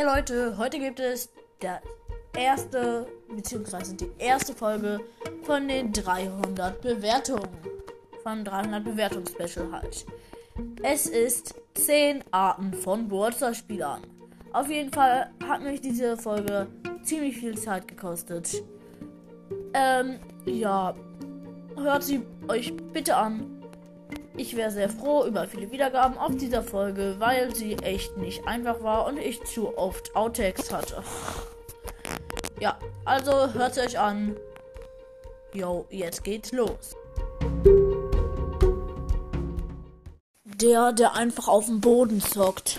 Hey Leute, heute gibt es der erste, beziehungsweise die erste Folge von den 300 Bewertungen. Von 300 Bewertungsspecial halt. Es ist 10 Arten von Burzer-Spielern. Auf jeden Fall hat mich diese Folge ziemlich viel Zeit gekostet. Ähm, ja. Hört sie euch bitte an. Ich wäre sehr froh über viele Wiedergaben auf dieser Folge, weil sie echt nicht einfach war und ich zu oft Outtakes hatte. Ja, also hört euch an. Jo, jetzt geht's los. Der, der einfach auf dem Boden zockt.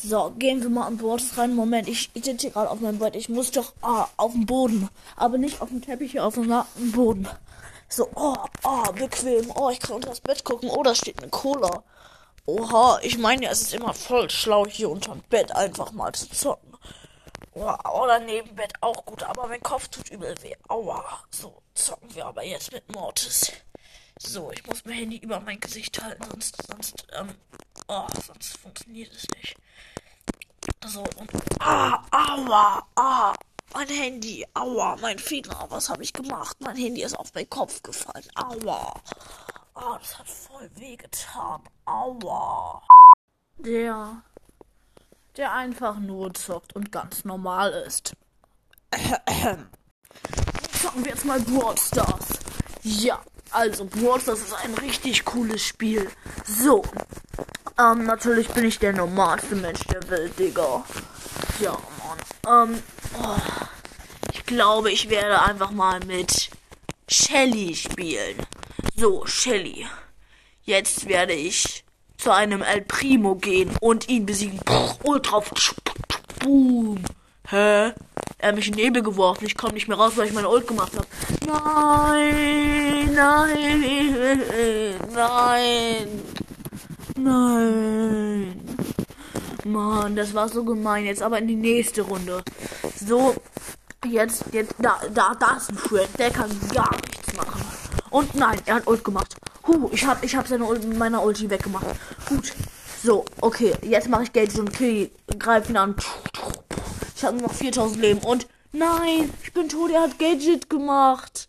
So, gehen wir mal an Bord rein. Moment, ich, sitze gerade auf meinem Bett. Ich muss doch ah, auf dem Boden. Aber nicht auf dem Teppich, hier auf dem Boden. So, oh, oh, bequem. Oh, ich kann unter das Bett gucken. Oh, da steht eine Cola. Oha, ich meine es ist immer voll schlau, hier unterm Bett einfach mal zu zocken. Oh, oder neben Bett auch gut, aber mein Kopf tut übel weh. Aua. So, zocken wir aber jetzt mit Mortis. So, ich muss mein Handy über mein Gesicht halten, sonst, sonst, ähm, oh, sonst funktioniert es nicht. So, und, ah, aua, ah, mein Handy, aua, mein Finger, was habe ich gemacht? Mein Handy ist auf meinen Kopf gefallen, aua. Ah, das hat voll weh getan, aua. Der, der einfach nur zockt und ganz normal ist. Zocken wir jetzt mal Brawl Stars. Ja, also Brawl Stars ist ein richtig cooles Spiel. So, ähm, natürlich bin ich der normalste Mensch der Welt, Digga. Ja. Ähm, oh, ich glaube, ich werde einfach mal mit Shelly spielen. So, Shelly. Jetzt werde ich zu einem El Primo gehen und ihn besiegen. Ultra. Boom. Hä? Er hat mich in den Nebel geworfen. Ich komme nicht mehr raus, weil ich meine Ult gemacht habe. Nein, nein, nein, nein. Mann, das war so gemein. Jetzt aber in die nächste Runde. So, jetzt, jetzt, da, da, da ist ein Fred. Der kann gar nichts machen. Und nein, er hat Ult gemacht. Huh, ich hab, ich hab seine Ult, meiner Ulti weggemacht. Gut. So, okay, jetzt mache ich Geld und kill, greif ihn an. Ich habe nur noch 4000 Leben und nein, ich bin tot, er hat Gadget gemacht.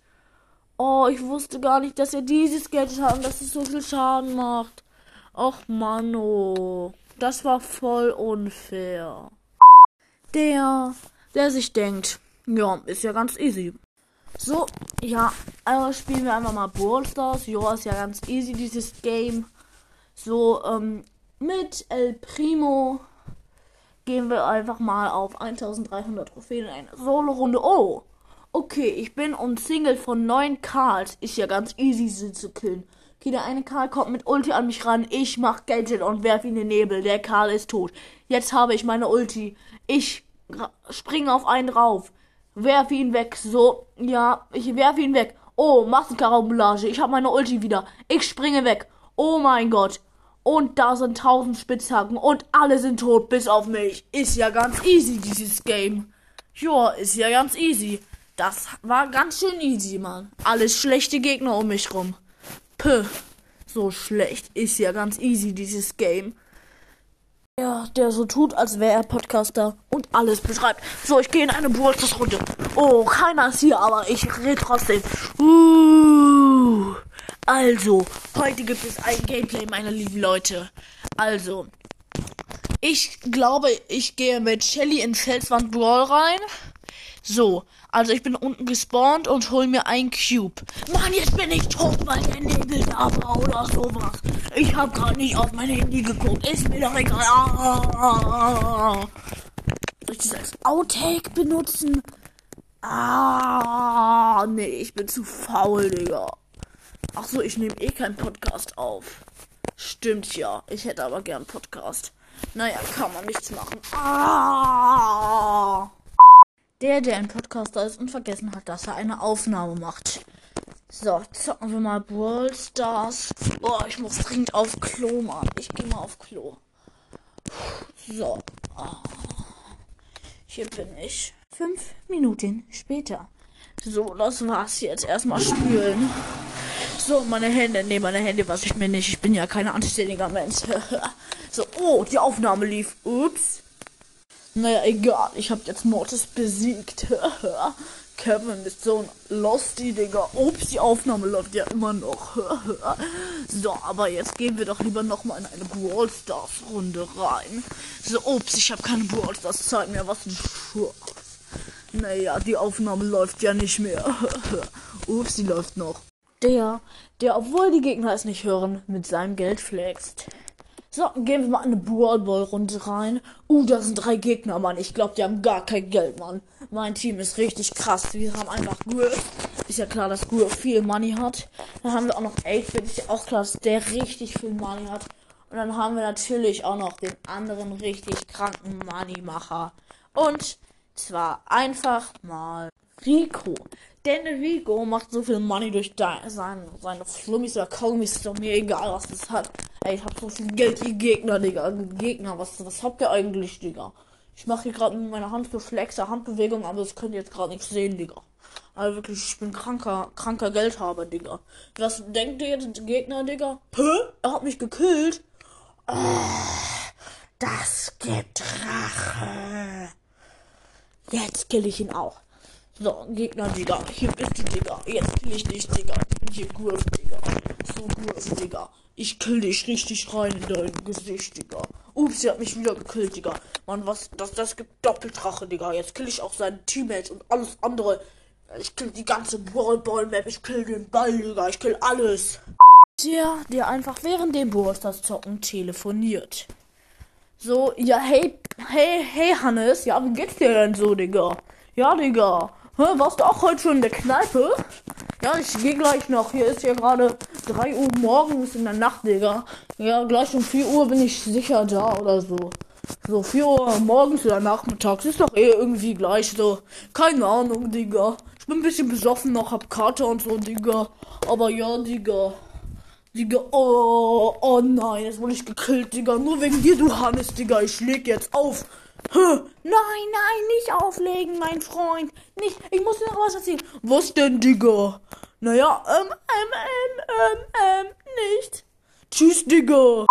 Oh, ich wusste gar nicht, dass er dieses Gadget hat und dass es so viel Schaden macht. Och, Mano. Das war voll unfair. Der, der sich denkt, ja, ist ja ganz easy. So, ja, also spielen wir einfach mal Brawl Stars. Ja, ist ja ganz easy, dieses Game. So, ähm, mit El Primo gehen wir einfach mal auf 1300 Trophäen in eine Solo-Runde. Oh, okay, ich bin umsingelt von neun Karls. Ist ja ganz easy, sie zu killen. Okay, der eine Karl kommt mit Ulti an mich ran. Ich mach Gadget und werf ihn in den Nebel. Der Karl ist tot. Jetzt habe ich meine Ulti. Ich springe auf einen rauf. Werf ihn weg. So, ja, ich werfe ihn weg. Oh, Massenkarambolage. Ich habe meine Ulti wieder. Ich springe weg. Oh mein Gott. Und da sind tausend Spitzhacken und alle sind tot, bis auf mich. Ist ja ganz easy, dieses Game. Joa, ist ja ganz easy. Das war ganz schön easy, Mann. Alles schlechte Gegner um mich rum. Puh, so schlecht ist ja ganz easy dieses Game. Ja, der so tut, als wäre er Podcaster und alles beschreibt. So, ich gehe in eine Brawl Runde. Oh, keiner ist hier, aber ich rede trotzdem. Uh, also, heute gibt es ein Gameplay, meine lieben Leute. Also, ich glaube, ich gehe mit Shelly in Felswand Brawl rein. So, also ich bin unten gespawnt und hol mir ein Cube. Mann, jetzt bin ich tot, weil der Nebel da war oder sowas. Ich hab gerade nicht auf mein Handy geguckt. Ist mir doch egal. Ah. Soll ich das als Outtake benutzen? Ah, nee, ich bin zu faul, Digga. Ach so, ich nehme eh keinen Podcast auf. Stimmt ja. Ich hätte aber gern Podcast. Naja, kann man nichts machen. Ah. Der, der ein Podcaster ist und vergessen hat, dass er eine Aufnahme macht. So, zocken wir mal Brawl Stars. Boah, ich muss dringend auf Klo, Mann. Ich gehe mal auf Klo. So. Oh. Hier bin ich. Fünf Minuten später. So, das war's jetzt. Erstmal spülen. So, meine Hände. Nee, meine Hände was ich mir nicht. Ich bin ja kein anständiger Mensch. so, oh, die Aufnahme lief. Ups. Naja, egal. Ich habe jetzt Mortis besiegt. Kevin ist so ein Losty, Digga. Ups, die Aufnahme läuft ja immer noch. so, aber jetzt gehen wir doch lieber nochmal in eine Brawl Stars Runde rein. So, ups, ich habe keine Brawl Stars Zeit mehr. Was ein. Naja, die Aufnahme läuft ja nicht mehr. ups, die läuft noch. Der, der, obwohl die Gegner es nicht hören, mit seinem Geld flext. So, gehen wir mal in eine Brawl Ball Runde rein. Uh, da sind drei Gegner, Mann. Ich glaube, die haben gar kein Geld, Mann. Mein Team ist richtig krass. Wir haben einfach Griff. Ist ja klar, dass Griff viel Money hat. Dann haben wir auch noch 8-Bit. Ist ja auch klar, dass der richtig viel Money hat. Und dann haben wir natürlich auch noch den anderen richtig kranken Moneymacher. Und zwar einfach mal Rico. Denn Rico macht so viel Money durch seine, seine Flummis oder Kaugummis. Ist doch mir egal, was das hat. Ey, ich hab so viel Geld, ihr Gegner, Digga. Gegner, was, was habt ihr eigentlich, Digga? Ich mache hier gerade mit meiner Hand geflexte Handbewegung, aber das könnt ihr jetzt gerade nicht sehen, Digga. Also wirklich, ich bin kranker, kranker Geldhaber, Digga. Was denkt ihr jetzt, Gegner, Digga? Hä? Er hat mich gekillt? Oh, das gibt Rache. Jetzt kill ich ihn auch. So, Gegner, Digga. Hier bist du, Digga. Jetzt kill ich dich, Digga. Ich bin hier Griff, Digga. So Griff, Digga. Ich kill dich richtig rein in dein Gesicht, Digga. Ups, sie hat mich wieder gekillt, Digga. Mann, was, das, das gibt Doppeldrache, Digga. Jetzt kill ich auch seine Teammates und alles andere. Ich kill die ganze Ball-Ball-Map. Ich kill den Ball, Digga. Ich kill alles. Der, der einfach während dem das Zocken telefoniert. So, ja, hey, hey, hey, Hannes. Ja, wie geht's dir denn so, Digga? Ja, Digga. Hä, warst du auch heute schon in der Kneipe? Ja, ich gehe gleich noch. Hier ist ja gerade 3 Uhr morgens in der Nacht, Digga. Ja, gleich um 4 Uhr bin ich sicher da oder so. So 4 Uhr morgens oder nachmittags ist doch eh irgendwie gleich so. Keine Ahnung, Digga. Ich bin ein bisschen besoffen noch, hab Karte und so, Digga. Aber ja, Digga. Digga, oh, oh nein, jetzt wurde ich gekillt, Digga. Nur wegen dir, du Hannes, Digga. Ich leg jetzt auf. Nein, nein, nicht auflegen, mein Freund. Nicht, ich muss dir noch was erzählen. Was denn, Digga? Naja, ähm, ähm, ähm, ähm, ähm, nicht. Tschüss, Digga.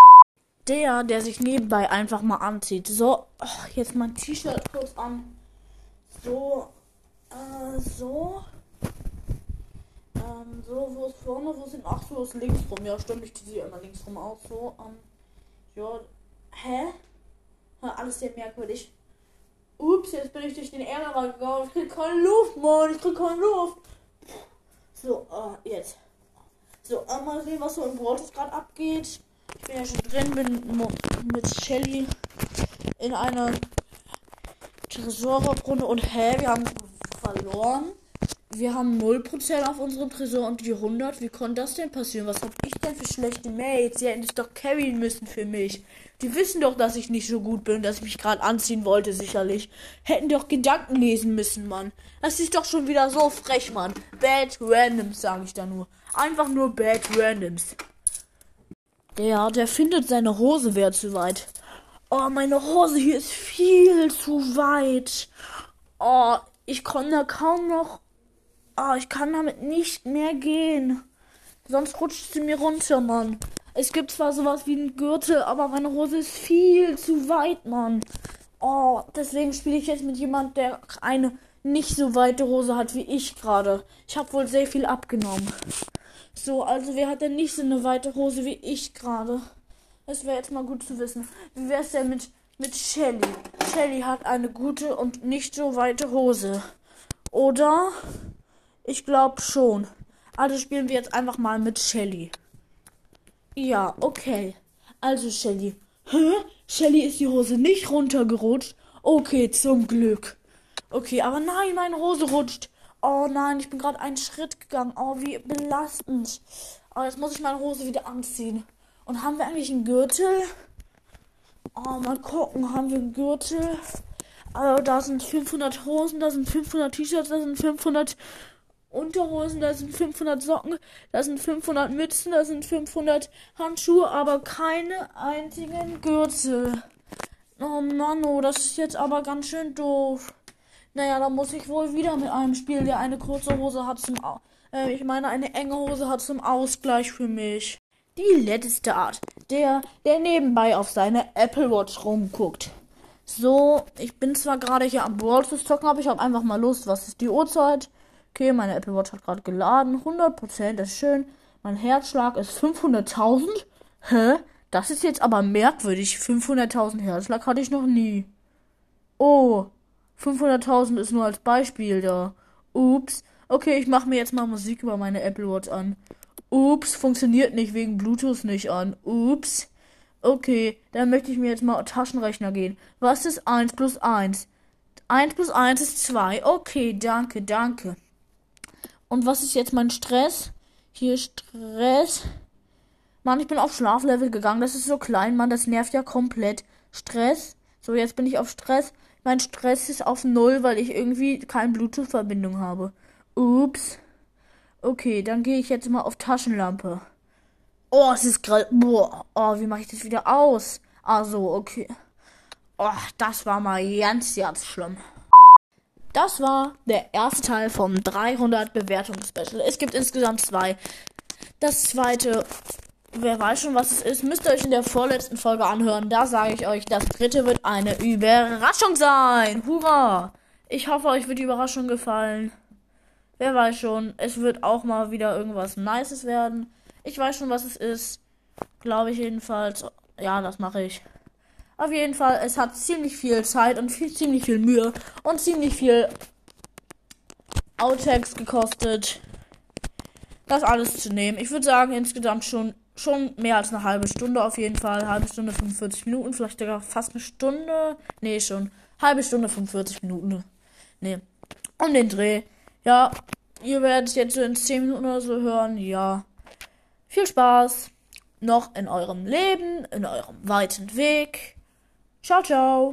Der, der sich nebenbei einfach mal anzieht. So, oh, jetzt mein T-Shirt kurz an. So, äh, so. Ähm, so, wo ist vorne, wo sind, ach so, ist links rum. Ja, stimmt, ich ziehe immer links rum aus. So, ähm, ja, hä? Alles sehr merkwürdig. Ups, jetzt bin ich durch den Ärger gegangen. Ich krieg keine Luft, Mann. Ich krieg keine Luft. So, äh, jetzt. So, äh, mal sehen, was so im Brot gerade abgeht. Ich bin ja schon drin, bin mit Shelly in einer Tresorrunde und hä, wir haben verloren. Wir haben 0% auf unserem Tresor und die 100. Wie konnte das denn passieren? Was hab ich denn für schlechte Mates? Sie hätten es doch carryen müssen für mich. Die wissen doch, dass ich nicht so gut bin, dass ich mich gerade anziehen wollte, sicherlich. Hätten doch Gedanken lesen müssen, Mann. Das ist doch schon wieder so frech, Mann. Bad Randoms, sage ich da nur. Einfach nur Bad Randoms. Der, der findet seine Hose wäre zu weit. Oh, meine Hose hier ist viel zu weit. Oh, ich komme da kaum noch. Oh, ich kann damit nicht mehr gehen. Sonst rutscht sie mir runter, Mann. Es gibt zwar sowas wie einen Gürtel, aber meine Hose ist viel zu weit, Mann. Oh, deswegen spiele ich jetzt mit jemand, der eine nicht so weite Hose hat wie ich gerade. Ich habe wohl sehr viel abgenommen. So, also wer hat denn nicht so eine weite Hose wie ich gerade? Das wäre jetzt mal gut zu wissen. Wie wäre es denn mit, mit Shelly? Shelly hat eine gute und nicht so weite Hose. Oder? Ich glaube schon. Also spielen wir jetzt einfach mal mit Shelly. Ja, okay. Also Shelly. Hä? Shelly ist die Hose nicht runtergerutscht? Okay, zum Glück. Okay, aber nein, meine Hose rutscht. Oh nein, ich bin gerade einen Schritt gegangen. Oh, wie belastend. Oh, jetzt muss ich meine Hose wieder anziehen. Und haben wir eigentlich einen Gürtel? Oh, mal gucken, haben wir einen Gürtel? Also, da sind 500 Hosen, da sind 500 T-Shirts, da sind 500 Unterhosen, da sind 500 Socken, da sind 500 Mützen, da sind 500 Handschuhe, aber keine einzigen Gürtel. Oh Mann, oh, das ist jetzt aber ganz schön doof. Naja, da muss ich wohl wieder mit einem spielen, der eine kurze Hose hat zum, Au äh, ich meine, eine enge Hose hat zum Ausgleich für mich. Die letzte Art. Der, der nebenbei auf seine Apple Watch rumguckt. So, ich bin zwar gerade hier am Brawl Stars zocken, aber ich habe einfach mal Lust. Was ist die Uhrzeit? Okay, meine Apple Watch hat gerade geladen. 100%, das ist schön. Mein Herzschlag ist 500.000. Hä? Das ist jetzt aber merkwürdig. 500.000 Herzschlag hatte ich noch nie. Oh, 500.000 ist nur als Beispiel da. Ups. Okay, ich mache mir jetzt mal Musik über meine Apple Watch an. Ups, funktioniert nicht wegen Bluetooth nicht an. Ups. Okay, dann möchte ich mir jetzt mal Taschenrechner gehen. Was ist 1 plus 1? 1 plus 1 ist 2. Okay, danke, danke. Und was ist jetzt mein Stress? Hier Stress. Mann, ich bin auf Schlaflevel gegangen. Das ist so klein, Mann. Das nervt ja komplett. Stress. So, jetzt bin ich auf Stress. Mein Stress ist auf Null, weil ich irgendwie keine Bluetooth-Verbindung habe. Ups. Okay, dann gehe ich jetzt mal auf Taschenlampe. Oh, es ist gerade. Boah. Oh, wie mache ich das wieder aus? Ah, so, okay. Oh, das war mal ganz, ganz schlimm. Das war der erste Teil vom 300 Bewertungsspecial. Es gibt insgesamt zwei. Das zweite, wer weiß schon, was es ist, müsst ihr euch in der vorletzten Folge anhören. Da sage ich euch, das dritte wird eine Überraschung sein. Hurra! Ich hoffe, euch wird die Überraschung gefallen. Wer weiß schon, es wird auch mal wieder irgendwas Nices werden. Ich weiß schon, was es ist. Glaube ich jedenfalls. Ja, das mache ich. Auf jeden Fall, es hat ziemlich viel Zeit und viel, ziemlich viel Mühe und ziemlich viel Outtakes gekostet, das alles zu nehmen. Ich würde sagen, insgesamt schon, schon mehr als eine halbe Stunde auf jeden Fall. Halbe Stunde, 45 Minuten, vielleicht sogar fast eine Stunde. Nee, schon. Halbe Stunde, 45 Minuten. Nee. Um den Dreh. Ja, ihr werdet jetzt so in 10 Minuten oder so hören. Ja. Viel Spaß noch in eurem Leben, in eurem weiten Weg. Ciao, ciao.